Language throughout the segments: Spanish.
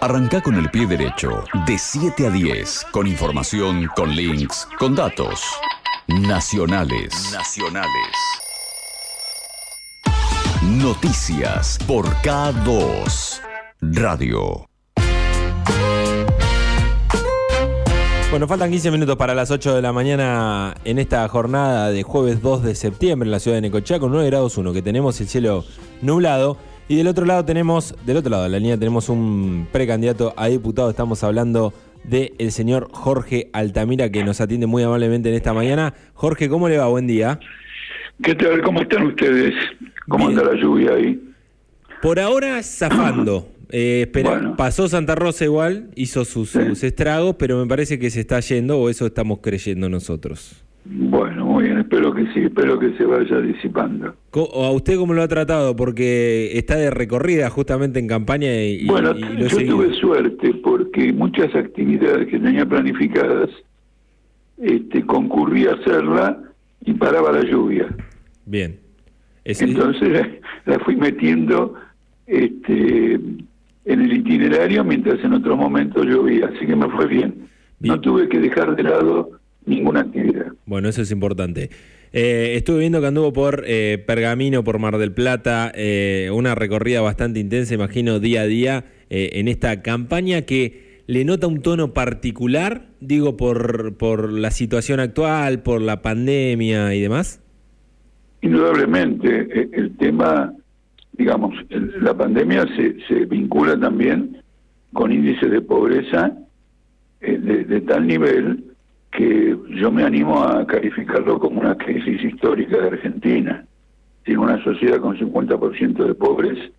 Arranca con el pie derecho, de 7 a 10, con información, con links, con datos. Nacionales. Nacionales. Noticias por K2. Radio. Bueno, faltan 15 minutos para las 8 de la mañana en esta jornada de jueves 2 de septiembre en la ciudad de Necochea con 9 grados 1, que tenemos el cielo nublado. Y del otro lado tenemos, del otro lado de la línea tenemos un precandidato a diputado. Estamos hablando del el señor Jorge Altamira, que nos atiende muy amablemente en esta mañana. Jorge, ¿cómo le va? Buen día. ¿Qué tal? ¿Cómo están ustedes? ¿Cómo anda la lluvia ahí? Por ahora, zafando. Eh, espera, Bueno. Pasó Santa Rosa igual, hizo sus, Sí. sus estragos, pero me parece que se está yendo, o eso estamos creyendo nosotros. Bueno, sí, espero que se vaya disipando. Co- ¿O ¿A usted cómo lo ha tratado? Porque está de recorrida justamente en campaña y, bueno, y lo he yo tuve suerte porque muchas actividades que tenía planificadas este, concurrí a hacerla y paraba la lluvia. Bien. Es- Entonces la, la fui metiendo este, en el itinerario mientras en otros momentos llovía, así que me fue bien. Bien. No tuve que dejar de lado ninguna actividad. Bueno, eso es importante. Eh, estuve viendo que anduvo por eh, Pergamino, por Mar del Plata, eh, una recorrida bastante intensa, imagino, día a día eh, en esta campaña que le nota un tono particular, digo, por, por la situación actual, por la pandemia y demás. Indudablemente, eh, el tema, digamos, la pandemia se, se vincula también con índices de pobreza de, de tal nivel que yo me animo a calificarlo como una crisis histórica de Argentina. Si una sociedad con 50% de pobres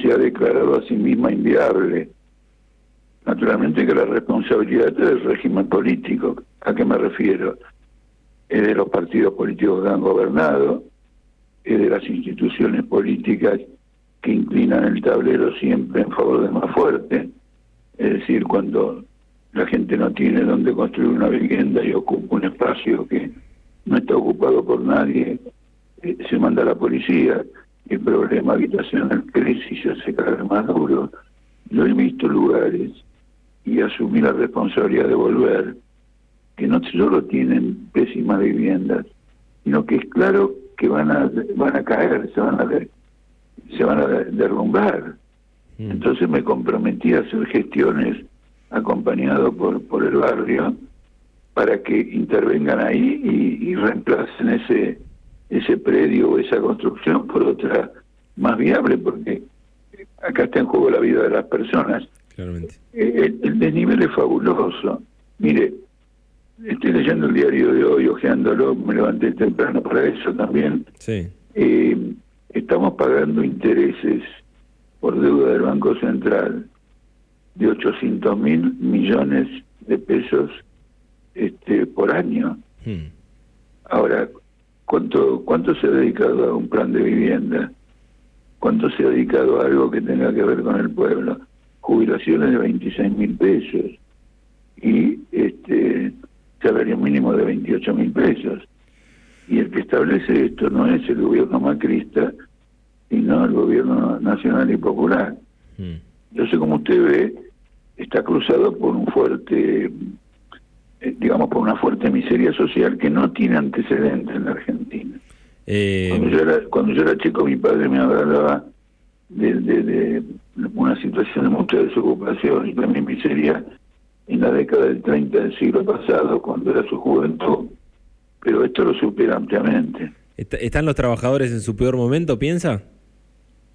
se ha declarado a sí misma inviable. Naturalmente que la responsabilidad es del régimen político. ¿A qué me refiero? es de los partidos políticos que han gobernado, es de las instituciones políticas que inclinan el tablero siempre en favor del más fuerte, es decir, cuando la gente no tiene donde construir una vivienda y ocupa un espacio que no está ocupado por nadie, eh, se manda a la policía, el problema habitacional crece y se hace cada vez más duro. Yo he visto lugares y asumí la responsabilidad de volver que no solo tienen pésimas viviendas, sino que es claro que van a van a caer, se van a de- se van a de- derrumbar. Mm. Entonces me comprometí a hacer gestiones acompañado por por el barrio para que intervengan ahí y, y reemplacen ese ese predio o esa construcción por otra más viable, porque acá está en juego la vida de las personas. Claramente. Eh, El, el desnivel es fabuloso. Mire, estoy leyendo el diario de hoy, hojeándolo, me levanté temprano para eso también. Sí. Eh, estamos pagando intereses por deuda del Banco Central de 800 mil millones de pesos este, por año. Mm. Ahora, ¿cuánto, ¿cuánto se ha dedicado a un plan de vivienda? ¿Cuánto se ha dedicado a algo que tenga que ver con el pueblo? Jubilaciones de 26 mil pesos y este salario mínimo de 28 mil pesos. Y el que establece esto no es el gobierno macrista, sino el gobierno nacional y popular. Mm. Yo sé como usted ve, está cruzado por un fuerte, eh, digamos, por una fuerte miseria social que no tiene antecedentes en la Argentina. Eh, Cuando yo era, cuando yo era chico, mi padre me hablaba de, de- de una situación de mucha desocupación y también miseria en la década del 30 del siglo pasado, cuando era su juventud. Pero esto lo supera ampliamente. ¿est- ¿Están los trabajadores en su peor momento, piensa?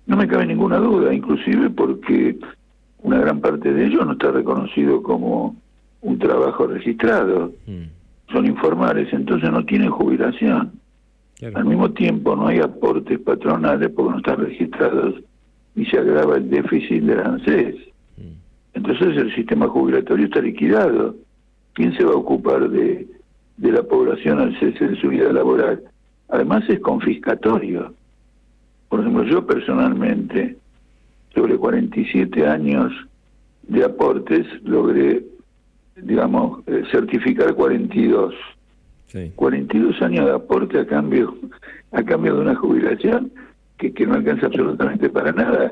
No me cabe ninguna duda, inclusive porque una gran parte de ellos no está reconocido como un trabajo registrado, Mm. son informales, entonces no tienen jubilación. Claro. Al mismo tiempo no hay aportes patronales porque no están registrados y se agrava el déficit del ANSES. Mm. Entonces el sistema jubilatorio está liquidado. ¿Quién se va a ocupar de, de la población al cese de su vida laboral? Además es confiscatorio. Por ejemplo, yo personalmente, sobre 47 años de aportes, logré, digamos, eh, certificar 42. Sí. 42 años de aporte a cambio a cambio de una jubilación que, que no alcanza absolutamente para nada.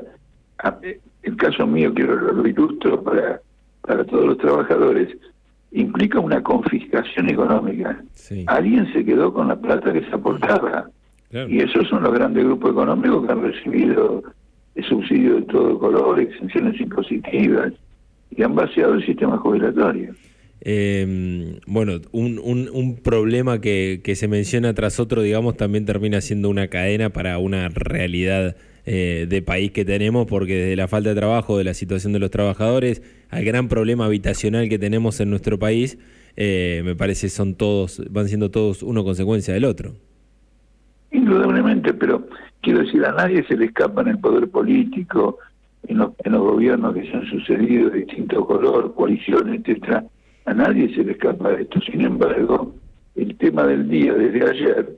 A- eh, el caso mío, quiero lo ilustro para, para todos los trabajadores, implica una confiscación económica. Alguien se quedó con la plata que se aportaba. Y esos son los grandes grupos económicos que han recibido subsidio de todo color, exenciones impositivas, y han vaciado el sistema jubilatorio. Eh, bueno, un, un, un problema que, que, se menciona tras otro, digamos, también termina siendo una cadena para una realidad eh, de país que tenemos, porque desde la falta de trabajo, de la situación de los trabajadores, al gran problema habitacional que tenemos en nuestro país, eh, me parece son todos, van siendo todos uno consecuencia del otro. Indudablemente, pero quiero decir, a nadie se le escapa en el poder político, en los, en los gobiernos que se han sucedido de distinto color, coaliciones, etcétera a nadie se le escapa de esto. Sin embargo, el tema del día desde ayer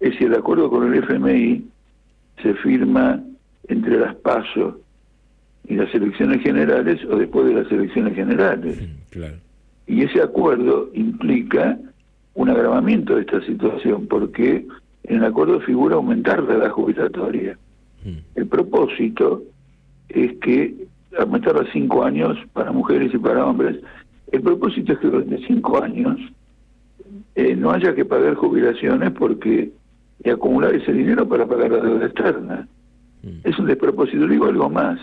es si el acuerdo con el FMI se firma entre las pasos y las elecciones generales o después de las elecciones generales. Y ese acuerdo implica un agravamiento de esta situación porque en el acuerdo figura aumentar la edad jubilatoria. El propósito es que aumentar a cinco años para mujeres y para hombres el propósito es que durante cinco años eh, no haya que pagar jubilaciones porque y acumular ese dinero para pagar la deuda externa. Mm. Es un despropósito. Digo algo más.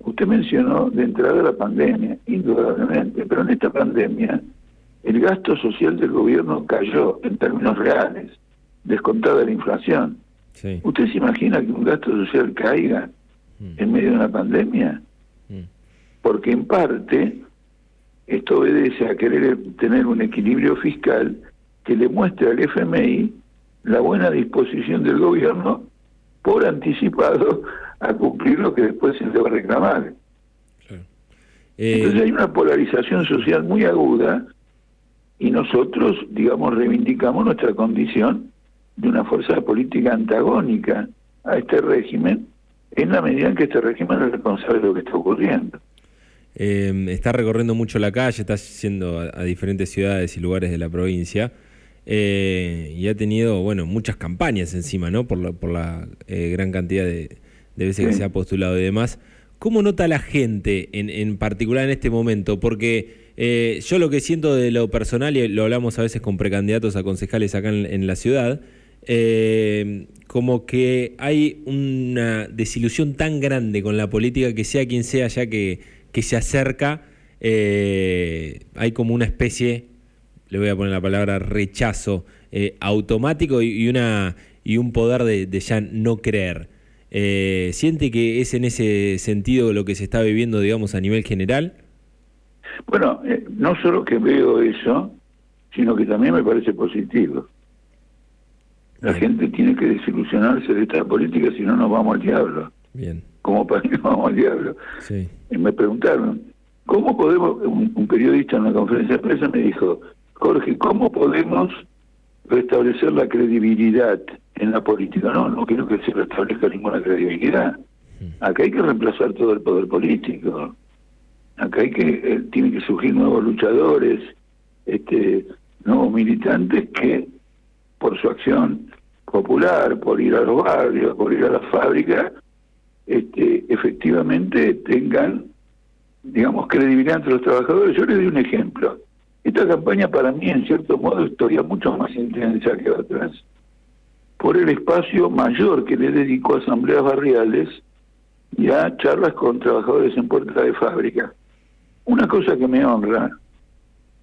Usted mencionó de entrada la pandemia, indudablemente, pero en esta pandemia el gasto social del gobierno cayó en términos reales, descontada la inflación. ¿Usted se imagina que un gasto social caiga mm. en medio de una pandemia? Mm. Porque en parte esto obedece a querer tener un equilibrio fiscal que le muestre al FMI la buena disposición del gobierno por anticipado a cumplir lo que después se le va a reclamar. Entonces hay una polarización social muy aguda y nosotros, digamos, reivindicamos nuestra condición de una fuerza política antagónica a este régimen en la medida en que este régimen es responsable de lo que está ocurriendo. Eh, está recorriendo mucho la calle, está yendo a, diferentes ciudades y lugares de la provincia eh, y ha tenido, bueno, muchas campañas encima, ¿no? Por la, por la eh, gran cantidad de, veces que se ha postulado y demás. ¿Cómo nota la gente en, en particular en este momento? Porque eh, yo lo que siento de lo personal, y lo hablamos a veces con precandidatos a concejales acá en, la ciudad, como que hay una desilusión tan grande con la política que sea quien sea ya que que se acerca, eh, hay como una especie, le voy a poner la palabra rechazo eh, automático y, una y un poder de, ya no creer. Eh, ¿Siente que es en ese sentido lo que se está viviendo, digamos, a nivel general? Bueno, no solo que veo eso, sino que también me parece positivo. La gente tiene que desilusionarse de esta política, si no nos vamos al diablo. Bien como para que vamos al diablo. Y me preguntaron, ¿cómo podemos, un, periodista en la conferencia de prensa me dijo, Jorge, ¿cómo podemos restablecer la credibilidad en la política? No, no quiero que se restablezca ninguna credibilidad. Acá hay que reemplazar todo el poder político. Acá hay que, eh, tienen que surgir nuevos luchadores, este, nuevos militantes que, por su acción popular, por ir a los barrios, por ir a las fábricas, este, efectivamente tengan, digamos, credibilidad entre los trabajadores. Yo les doy un ejemplo. Esta campaña para mí, en cierto modo, es todavía mucho más intensa que otras, por el espacio mayor que le dedicó a asambleas barriales y a charlas con trabajadores en puerta de fábrica. Una cosa que me honra,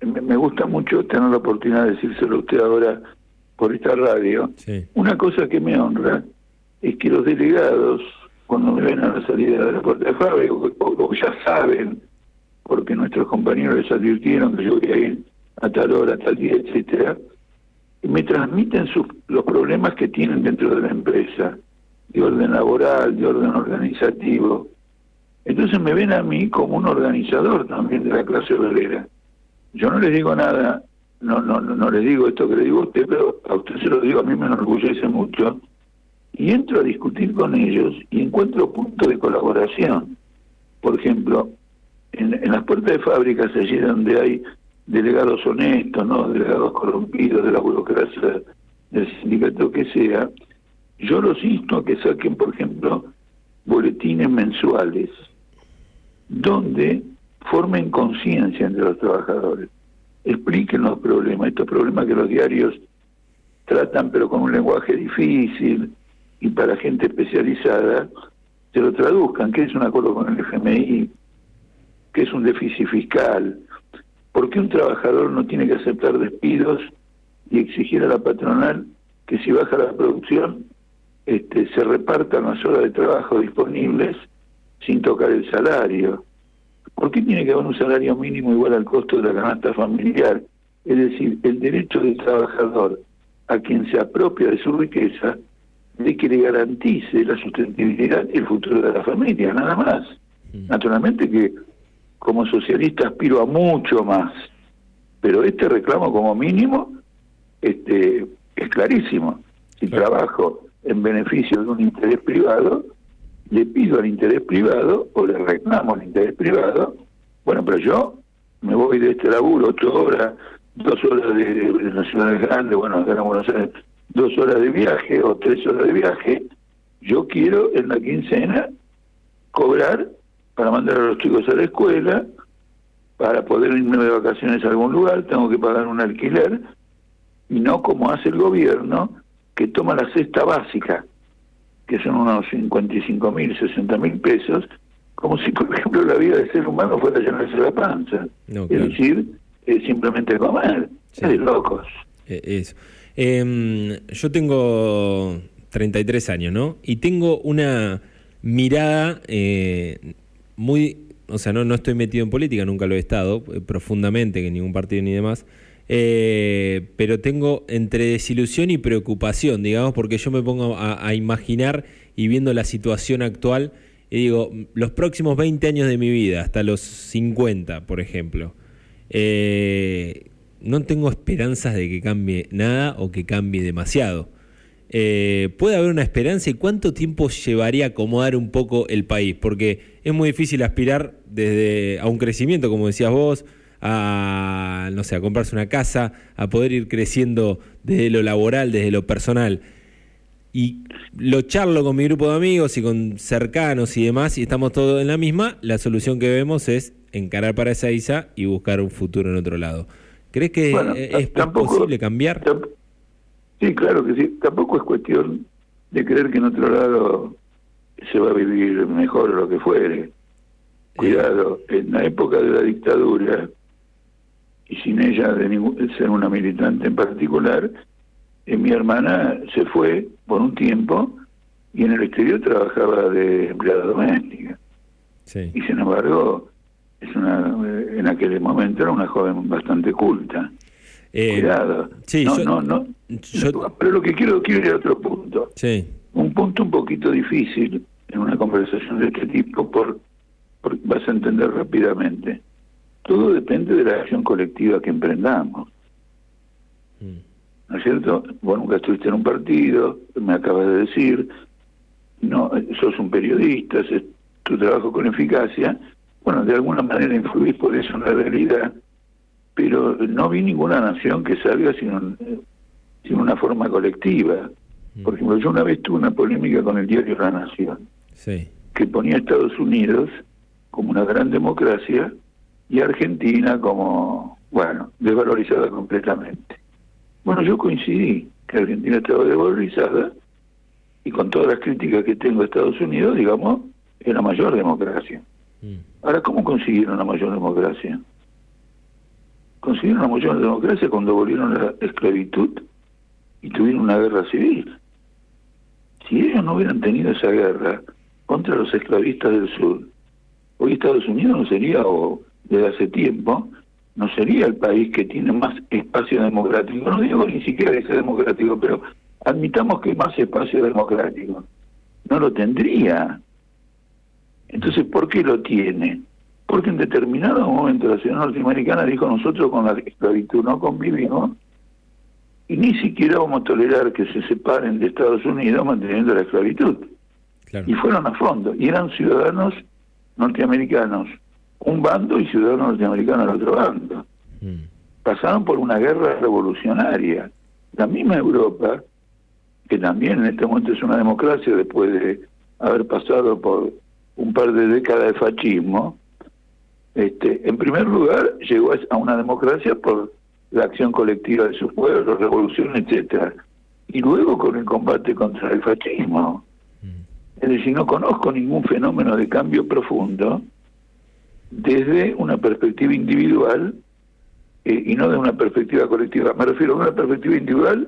me gusta mucho tener la oportunidad de decírselo a usted ahora por esta radio, una cosa que me honra es que los delegados cuando me ven a la salida de la puerta de fábrica, o, ya saben, porque nuestros compañeros les advirtieron que yo voy a ir a tal hora, a tal día, etcétera, me transmiten sus, los problemas que tienen dentro de la empresa, de orden laboral, de orden organizativo. Entonces me ven a mí como un organizador también de la clase obrera. Yo no les digo nada, no, no, no les digo esto que le digo a usted, pero a usted se lo digo, a mí me enorgullece mucho. Y entro a discutir con ellos y encuentro puntos de colaboración. Por ejemplo, en, las puertas de fábricas allí donde hay delegados honestos, no delegados corrompidos de la burocracia del sindicato que sea, yo los insto a que saquen, por ejemplo, boletines mensuales donde formen conciencia entre los trabajadores, expliquen los problemas, estos problemas que los diarios tratan pero con un lenguaje difícil y para gente especializada, se lo traduzcan, que es un acuerdo con el FMI, que es un déficit fiscal, ¿por qué un trabajador no tiene que aceptar despidos y exigir a la patronal que si baja la producción este, se repartan las horas de trabajo disponibles sin tocar el salario? ¿Por qué tiene que haber un salario mínimo igual al costo de la canasta familiar? Es decir, el derecho del trabajador a quien se apropia de su riqueza de que le garantice la sustentabilidad y el futuro de la familia, nada más. Mm. Naturalmente que como socialista aspiro a mucho más, pero este reclamo como mínimo este, es clarísimo. Si trabajo en beneficio de un interés privado, le pido al interés privado o le reclamo al interés privado, bueno, pero yo me voy de este laburo ocho horas, dos horas de, de las ciudades grandes, bueno, acá en Buenos Aires, dos horas de viaje o tres horas de viaje, yo quiero en la quincena cobrar para mandar a los chicos a la escuela, para poder irme de vacaciones a algún lugar, tengo que pagar un alquiler, y no como hace el gobierno, que toma la cesta básica, que son unos 55 mil, 60 mil pesos, como si, por ejemplo, la vida del ser humano fuera llenarse la panza. es decir, simplemente comer. Es de locos. Eh, eso. Em, yo tengo 33 años, ¿no? Y tengo una mirada eh, muy... O sea, no, no estoy metido en política, nunca lo he estado eh, profundamente, que ningún partido ni demás. Eh, pero tengo entre desilusión y preocupación, digamos, porque yo me pongo a, imaginar y viendo la situación actual, y digo, los próximos 20 años de mi vida, hasta los 50, por ejemplo, eh, no tengo esperanzas de que cambie nada o que cambie demasiado. Eh, ¿Puede haber una esperanza y cuánto tiempo llevaría acomodar un poco el país? Porque es muy difícil aspirar desde a un crecimiento, como decías vos, a no sé, a comprarse una casa, a poder ir creciendo desde lo laboral, desde lo personal. Y lo charlo con mi grupo de amigos y con cercanos y demás, y estamos todos en la misma. La solución que vemos es encarar para esa ISA y buscar un futuro en otro lado. ¿Crees que es posible cambiar? Sí, claro que sí. Tampoco es cuestión de creer que en otro lado se va a vivir mejor o lo que fuere. Cuidado, en la época de la dictadura, y sin ella de, ser una militante en particular, eh, mi hermana se fue por un tiempo y en el exterior trabajaba de empleada doméstica. Y sin embargo, es una, en aquel momento era una joven bastante culta. Eh, Cuidado. no, no, no. Pero lo que quiero, quiero ir a otro punto. Sí. Un punto un poquito difícil en una conversación de este tipo, por, por vas a entender rápidamente. Todo depende de la acción colectiva que emprendamos. Mm. ¿No es cierto? Vos nunca estuviste en un partido, me acabas de decir, no, sos un periodista, haces tu trabajo con eficacia, bueno, de alguna manera influís por eso en la realidad, pero no vi ninguna nación que salga sin, sin una forma colectiva. Mm. Por ejemplo, yo una vez tuve una polémica con el diario La Nación, que ponía a Estados Unidos como una gran democracia y Argentina como, bueno, desvalorizada completamente. Bueno, yo coincidí que Argentina estaba desvalorizada y con todas las críticas que tengo a Estados Unidos, digamos, es la mayor democracia. Mm. Ahora, ¿cómo consiguieron la mayor democracia? Consiguieron la mayor democracia cuando volvieron la esclavitud y tuvieron una guerra civil. Si ellos no hubieran tenido esa guerra contra los esclavistas del sur, hoy Estados Unidos no sería, o desde hace tiempo, no sería el país que tiene más espacio democrático. No digo ni siquiera que sea democrático, pero admitamos que más espacio democrático. No lo tendría. Entonces, ¿por qué lo tiene? Porque en determinado momento la ciudad norteamericana dijo nosotros con la esclavitud no convivimos y ni siquiera vamos a tolerar que se separen de Estados Unidos manteniendo la esclavitud. Y fueron a fondo, y eran ciudadanos norteamericanos, un bando y ciudadanos norteamericanos al otro bando. Mm. Pasaron por una guerra revolucionaria. La misma Europa, que también en este momento es una democracia después de haber pasado por un par de décadas de fascismo, Este, en primer lugar, llegó a una democracia por la acción colectiva de sus pueblos, revolución, etcétera, y luego con el combate contra el fascismo. Mm. Es decir, no conozco ningún fenómeno de cambio profundo desde una perspectiva individual eh, y no de una perspectiva colectiva. Me refiero a una perspectiva individual,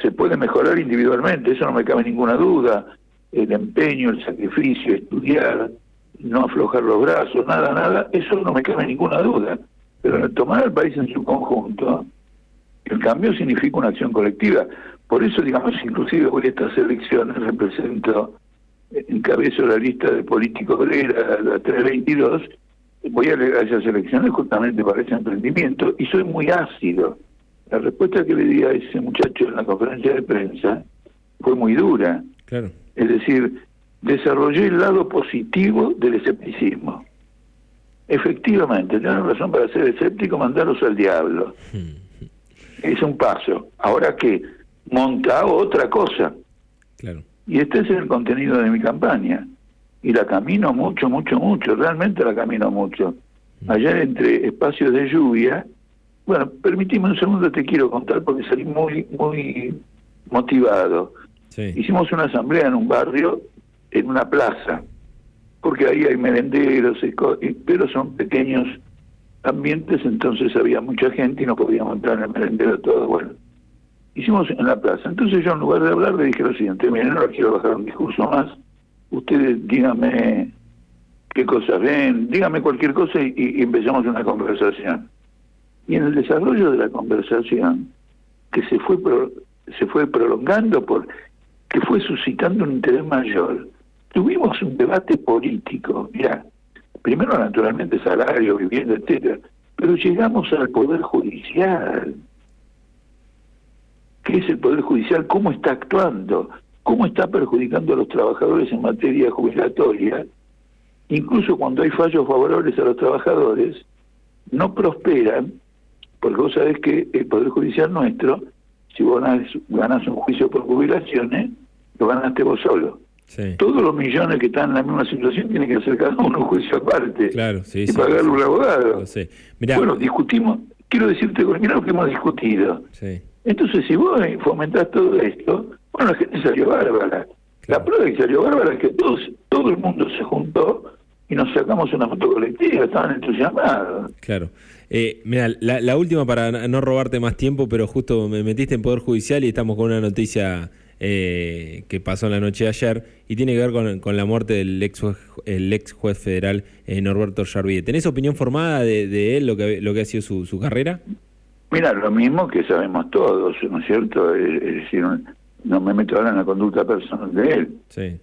se puede mejorar individualmente, eso no me cabe ninguna duda. El empeño, el sacrificio, estudiar, no aflojar los brazos, nada, nada, eso no me cabe ninguna duda. Pero tomar al país en su conjunto, el cambio significa una acción colectiva. Por eso, digamos, inclusive hoy estas elecciones represento, encabezo la lista de políticos de la 322, voy a leer a esas elecciones justamente para ese emprendimiento y soy muy ácido. La respuesta que le di a ese muchacho en la conferencia de prensa fue muy dura. Claro. Es decir, desarrollé el lado positivo del escepticismo. Efectivamente, tienen razón para ser escéptico, mandarlos al diablo. Es un paso. Ahora que monta otra cosa. Claro. Y este es el contenido de mi campaña y la camino mucho, mucho, mucho, realmente la camino mucho. Ayer entre espacios de lluvia, bueno, permitime un segundo, te quiero contar porque salí muy, muy motivado. Hicimos una asamblea en un barrio, en una plaza, porque ahí hay merenderos, pero son pequeños ambientes, entonces había mucha gente y no podíamos entrar en el merendero todo. Bueno, hicimos en la plaza. Entonces yo en lugar de hablar le dije lo siguiente, miren, no quiero bajar un discurso más, ustedes díganme qué cosas ven, díganme cualquier cosa y, empezamos una conversación. Y en el desarrollo de la conversación, que se fue se fue prolongando por que fue suscitando un interés mayor, tuvimos un debate político, ya, primero naturalmente salario, vivienda, etcétera, pero llegamos al poder judicial. ¿Qué es el poder judicial? ¿Cómo está actuando? Cómo está perjudicando a los trabajadores en materia jubilatoria, incluso cuando hay fallos favorables a los trabajadores, no prosperan, porque vos sabés que el Poder Judicial nuestro, si vos ganas, un juicio por jubilaciones, lo ganaste vos solo. Todos los millones que están en la misma situación tienen que hacer cada uno un juicio aparte claro, sí, y pagarle un abogado. bueno, discutimos, quiero decirte, mira lo que hemos discutido. Entonces, si vos fomentás todo esto, bueno, la gente salió bárbara. La prueba de que salió bárbara es que todos, todo el mundo se juntó y nos sacamos una foto colectiva, estaban entusiasmados. Claro. Eh, mira, la, última para no robarte más tiempo, pero justo me metiste en Poder Judicial y estamos con una noticia eh, que pasó en la noche de ayer y tiene que ver con, la muerte del ex, el ex juez federal eh, Norberto Jarvide. ¿Tenés opinión formada de, él, lo que, lo que ha sido su, su carrera? Mira, lo mismo que sabemos todos, ¿no es cierto? Es, decir, no me meto ahora en la conducta personal de él,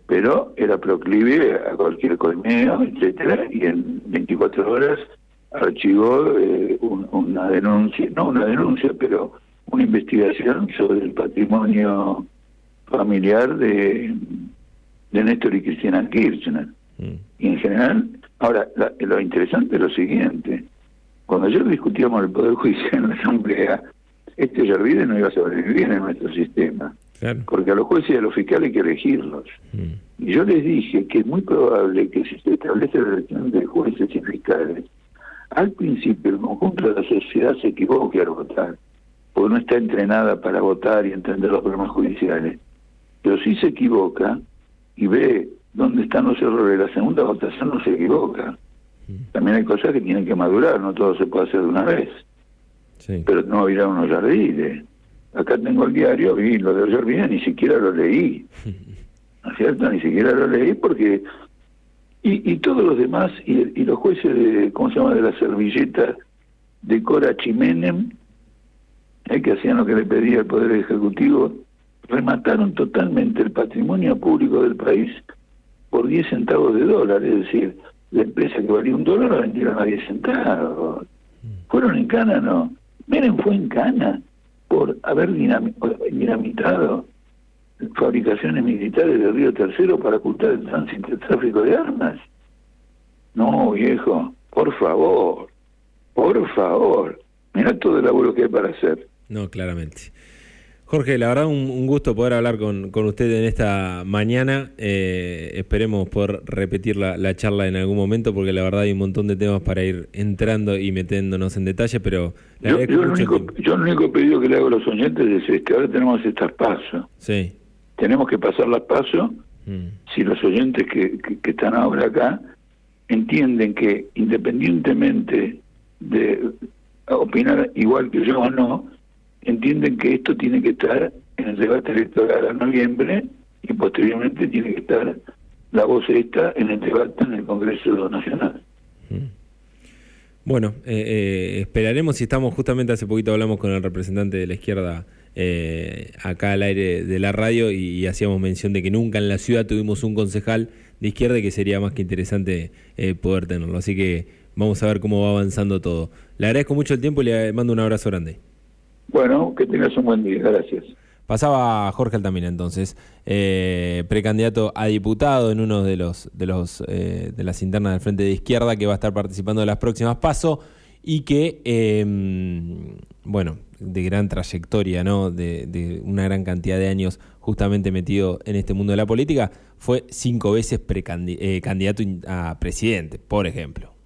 pero era proclive a cualquier colmeo, etcétera, y en 24 horas archivó eh, una denuncia, no una denuncia, pero una investigación sobre el patrimonio familiar de, de Néstor y Cristina Kirchner. Mm. Y en general, ahora, lo interesante es lo siguiente, cuando ayer discutíamos el Poder Judicial en la Asamblea, este Yervide no iba a sobrevivir en nuestro sistema. Porque a los jueces y a los fiscales hay que elegirlos. Mm. Y yo les dije que es muy probable que si se establece la elección de jueces y fiscales, al principio el conjunto de la sociedad se equivoque al votar, porque no está entrenada para votar y entender los problemas judiciales. Pero si se equivoca y ve dónde están los errores, la segunda votación no se equivoca. Mm. También hay cosas que tienen que madurar, no todo se puede hacer de una vez. Pero no habrá unos jardines acá tengo el diario y lo de ayer bien ni siquiera lo leí. ¿No es cierto? Ni siquiera lo leí porque... Y, y todos los demás, y, los jueces de, ¿cómo se llama?, de la servilleta de Cora Chimenem, eh, que hacían lo que le pedía el Poder Ejecutivo, remataron totalmente el patrimonio público del país por 10 centavos de dólar, es decir, la empresa que valía un dólar la vendieron a 10 centavos. Mm. Fueron en cana, no. Miren, fue en cana por haber dinamitado fabricaciones militares del Río Tercero para ocultar el tránsito de tráfico de armas. No, viejo, por favor, por favor. Mira todo el laburo que hay para hacer. No, claramente. Jorge, la verdad un, gusto poder hablar con, con, usted en esta mañana. Eh, esperemos poder repetir la, charla en algún momento porque la verdad hay un montón de temas para ir entrando y metiéndonos en detalle, pero... yo, yo, único, yo, el único pedido que le hago a los oyentes es este, ahora tenemos estas pasos. Sí. Tenemos que pasar las pasos. Mm. Si los oyentes que, que están ahora acá entienden que independientemente de opinar igual que yo o no, entienden que esto tiene que estar en el debate electoral a noviembre y posteriormente tiene que estar la voz esta en el debate en el Congreso Nacional. Bueno, eh, eh, esperaremos si estamos, justamente hace poquito hablamos con el representante de la izquierda eh, acá al aire de la radio y, hacíamos mención de que nunca en la ciudad tuvimos un concejal de izquierda y que sería más que interesante poder tenerlo. Así que vamos a ver cómo va avanzando todo. Le agradezco mucho el tiempo y le mando un abrazo grande. Bueno, que tengas un buen día, gracias. Pasaba Jorge Altamira entonces, eh, precandidato a diputado en uno de los de los eh, de las internas del Frente de Izquierda que va a estar participando de las próximas pasos y que em, bueno de gran trayectoria, ¿no? De, de, una gran cantidad de años justamente metido en este mundo de la política, fue cinco veces precandidato eh, a presidente, por ejemplo.